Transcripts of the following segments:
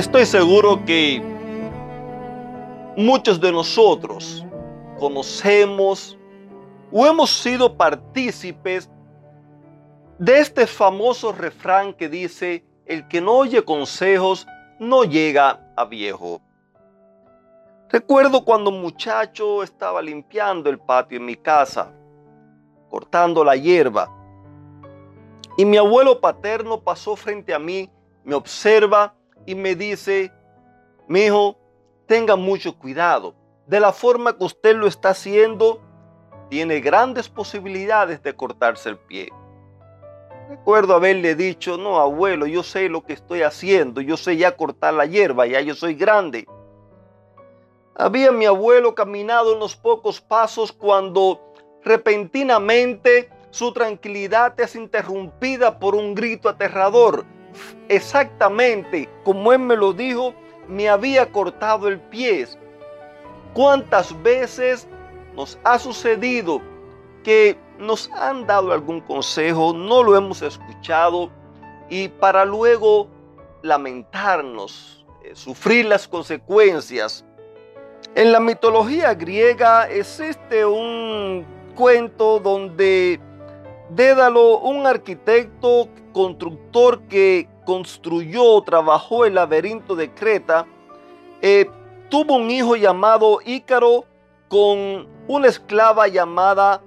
Estoy seguro que muchos de nosotros conocemos o hemos sido partícipes de este famoso refrán que dice, el que no oye consejos no llega a viejo. Recuerdo cuando muchacho estaba limpiando el patio en mi casa, cortando la hierba, y mi abuelo paterno pasó frente a mí, me observa y me dice, mi hijo, tenga mucho cuidado. De la forma que usted lo está haciendo, tiene grandes posibilidades de cortarse el pie. Recuerdo haberle dicho, no, abuelo, yo sé lo que estoy haciendo, yo sé ya cortar la hierba, ya yo soy grande. Había mi abuelo caminado unos pocos pasos cuando repentinamente su tranquilidad es interrumpida por un grito aterrador exactamente como él me lo dijo, me había cortado el pie. ¿Cuántas veces nos ha sucedido que nos han dado algún consejo, no lo hemos escuchado y para luego lamentarnos, eh, sufrir las consecuencias? En la mitología griega existe un cuento donde Dédalo, un arquitecto constructor que construyó, trabajó el laberinto de Creta, eh, tuvo un hijo llamado Ícaro con una esclava llamada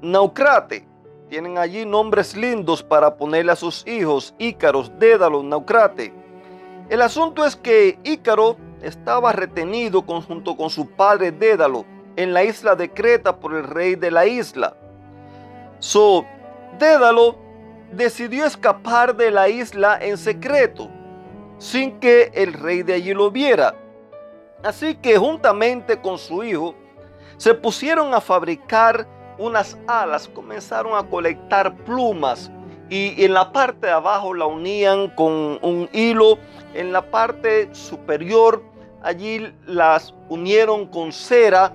Naucrate. Tienen allí nombres lindos para ponerle a sus hijos, Ícaros, Dédalo, Naucrate. El asunto es que Ícaro estaba retenido junto con su padre Dédalo en la isla de Creta por el rey de la isla. So, Dédalo decidió escapar de la isla en secreto, sin que el rey de allí lo viera. Así que juntamente con su hijo, se pusieron a fabricar unas alas, comenzaron a colectar plumas y en la parte de abajo la unían con un hilo, en la parte superior allí las unieron con cera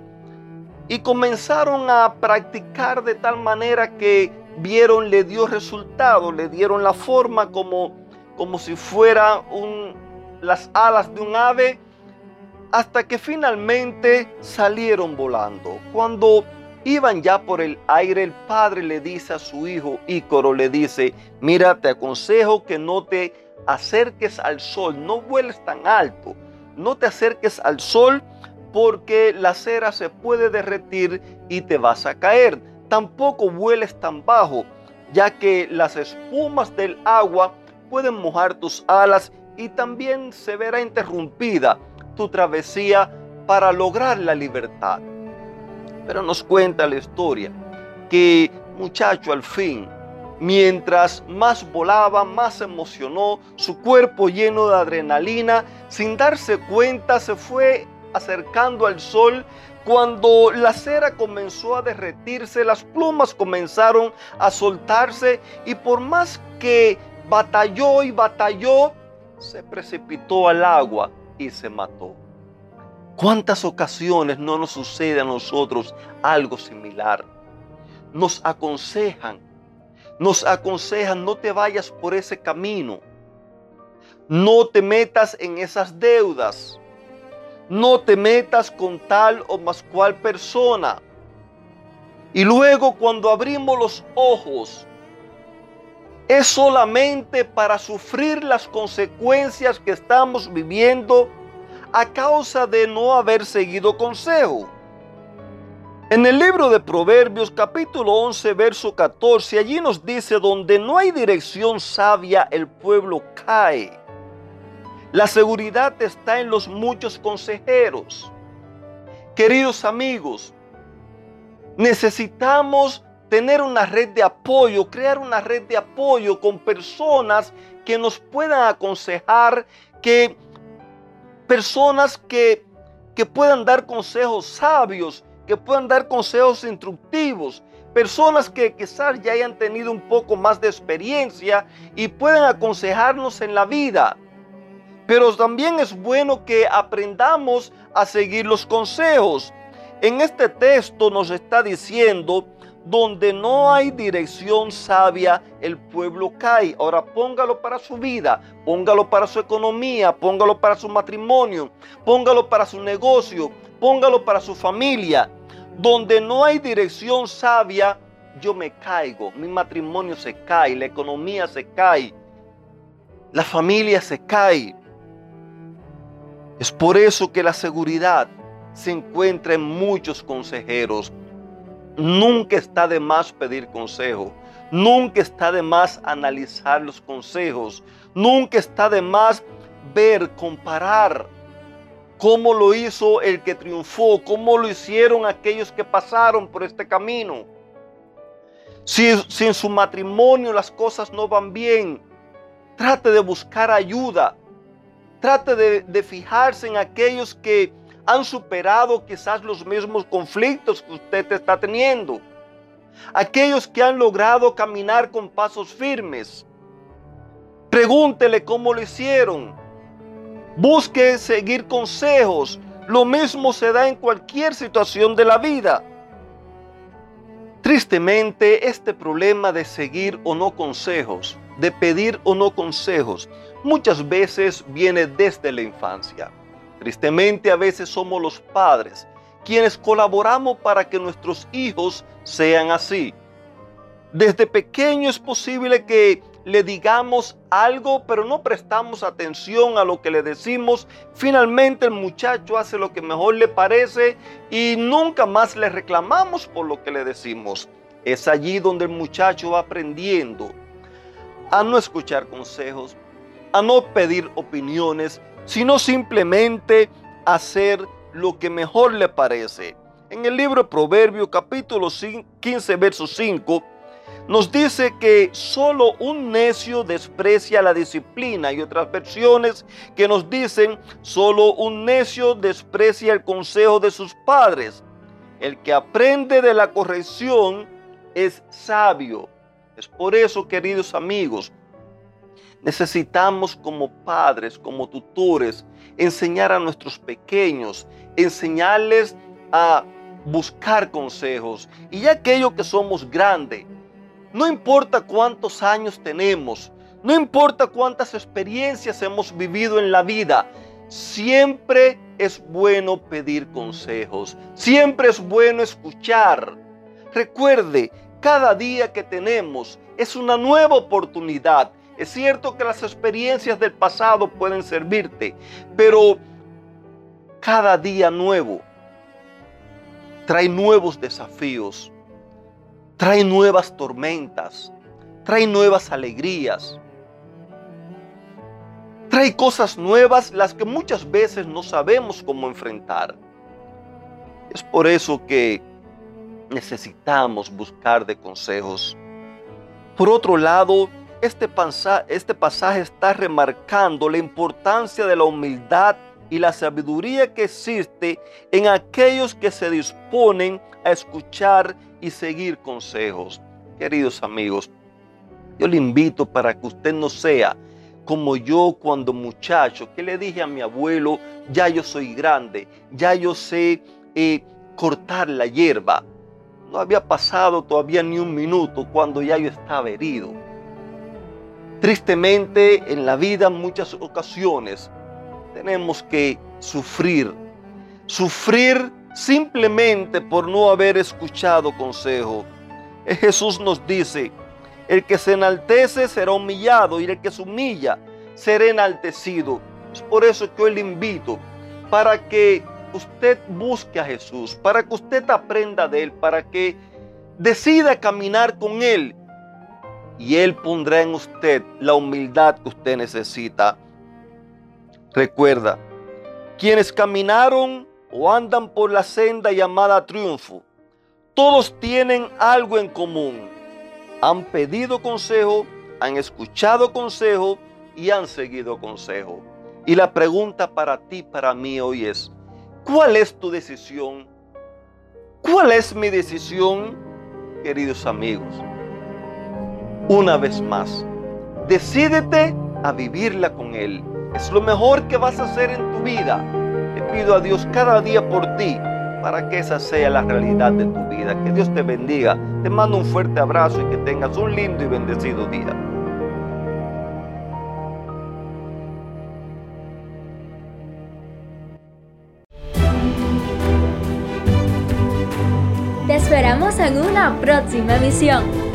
y comenzaron a practicar de tal manera que vieron, le dio resultado, le dieron la forma como, como si fuera un, las alas de un ave, hasta que finalmente salieron volando. Cuando iban ya por el aire, el padre le dice a su hijo Ícoro, le dice, mira, te aconsejo que no te acerques al sol, no vueles tan alto, no te acerques al sol porque la cera se puede derretir y te vas a caer. Tampoco vueles tan bajo, ya que las espumas del agua pueden mojar tus alas y también se verá interrumpida tu travesía para lograr la libertad. Pero nos cuenta la historia que muchacho al fin, mientras más volaba, más se emocionó, su cuerpo lleno de adrenalina, sin darse cuenta se fue acercando al sol, cuando la cera comenzó a derretirse, las plumas comenzaron a soltarse y por más que batalló y batalló, se precipitó al agua y se mató. ¿Cuántas ocasiones no nos sucede a nosotros algo similar? Nos aconsejan, nos aconsejan, no te vayas por ese camino, no te metas en esas deudas, no te metas con tal o más cual persona. Y luego cuando abrimos los ojos, es solamente para sufrir las consecuencias que estamos viviendo a causa de no haber seguido consejo. En el libro de Proverbios capítulo 11 verso 14 allí nos dice donde no hay dirección sabia el pueblo cae la seguridad está en los muchos consejeros. Queridos amigos, necesitamos tener una red de apoyo, crear una red de apoyo con personas que nos puedan aconsejar, que personas que, que puedan dar consejos sabios, que puedan dar consejos instructivos, personas que quizás ya hayan tenido un poco más de experiencia y puedan aconsejarnos en la vida. Pero también es bueno que aprendamos a seguir los consejos. En este texto nos está diciendo, donde no hay dirección sabia, el pueblo cae. Ahora póngalo para su vida, póngalo para su economía, póngalo para su matrimonio, póngalo para su negocio, póngalo para su familia. Donde no hay dirección sabia, yo me caigo, mi matrimonio se cae, la economía se cae, la familia se cae. Es por eso que la seguridad se encuentra en muchos consejeros. Nunca está de más pedir consejo. Nunca está de más analizar los consejos. Nunca está de más ver, comparar cómo lo hizo el que triunfó, cómo lo hicieron aquellos que pasaron por este camino. Si, en su matrimonio las cosas no van bien, trate de buscar ayuda. Trate de, de fijarse en aquellos que han superado quizás los mismos conflictos que usted está teniendo. Aquellos que han logrado caminar con pasos firmes. Pregúntele cómo lo hicieron. Busque seguir consejos. Lo mismo se da en cualquier situación de la vida. Tristemente, este problema de seguir o no consejos, de pedir o no consejos, muchas veces viene desde la infancia. Tristemente a veces somos los padres quienes colaboramos para que nuestros hijos sean así. Desde pequeño es posible que le digamos algo, pero no prestamos atención a lo que le decimos. Finalmente el muchacho hace lo que mejor le parece y nunca más le reclamamos por lo que le decimos. Es allí donde el muchacho va aprendiendo a no escuchar consejos, a no pedir opiniones, sino simplemente hacer lo que mejor le parece. En el libro de Proverbios capítulo 15, verso 5, nos dice que solo un necio desprecia la disciplina y otras versiones que nos dicen solo un necio desprecia el consejo de sus padres. El que aprende de la corrección es sabio. Es por eso, queridos amigos, Necesitamos como padres, como tutores, enseñar a nuestros pequeños, enseñarles a buscar consejos. Y ya aquello que somos grandes, no importa cuántos años tenemos, no importa cuántas experiencias hemos vivido en la vida, siempre es bueno pedir consejos, siempre es bueno escuchar. Recuerde, cada día que tenemos es una nueva oportunidad es cierto que las experiencias del pasado pueden servirte, pero cada día nuevo trae nuevos desafíos, trae nuevas tormentas, trae nuevas alegrías, trae cosas nuevas las que muchas veces no sabemos cómo enfrentar. Es por eso que necesitamos buscar de consejos. Por otro lado, este, este pasaje está remarcando la importancia de la humildad y la sabiduría que existe en aquellos que se disponen a escuchar y seguir consejos. Queridos amigos, yo le invito para que usted no sea como yo cuando muchacho, que le dije a mi abuelo, ya yo soy grande, ya yo sé eh, cortar la hierba. No había pasado todavía ni un minuto cuando ya yo estaba herido. Tristemente en la vida muchas ocasiones tenemos que sufrir. Sufrir simplemente por no haber escuchado consejo. Eh, Jesús nos dice, el que se enaltece será humillado y el que se humilla será enaltecido. Es por eso que hoy le invito para que usted busque a Jesús, para que usted aprenda de Él, para que decida caminar con Él y Él pondrá en usted la humildad que usted necesita. Recuerda, quienes caminaron o andan por la senda llamada triunfo, todos tienen algo en común. Han pedido consejo, han escuchado consejo y han seguido consejo. Y la pregunta para ti, para mí hoy es, ¿cuál es tu decisión? ¿Cuál es mi decisión, queridos amigos? Una vez más, decídete a vivirla con Él. Es lo mejor que vas a hacer en tu vida. Te pido a Dios cada día por ti para que esa sea la realidad de tu vida. Que Dios te bendiga. Te mando un fuerte abrazo y que tengas un lindo y bendecido día. Te esperamos en una próxima emisión.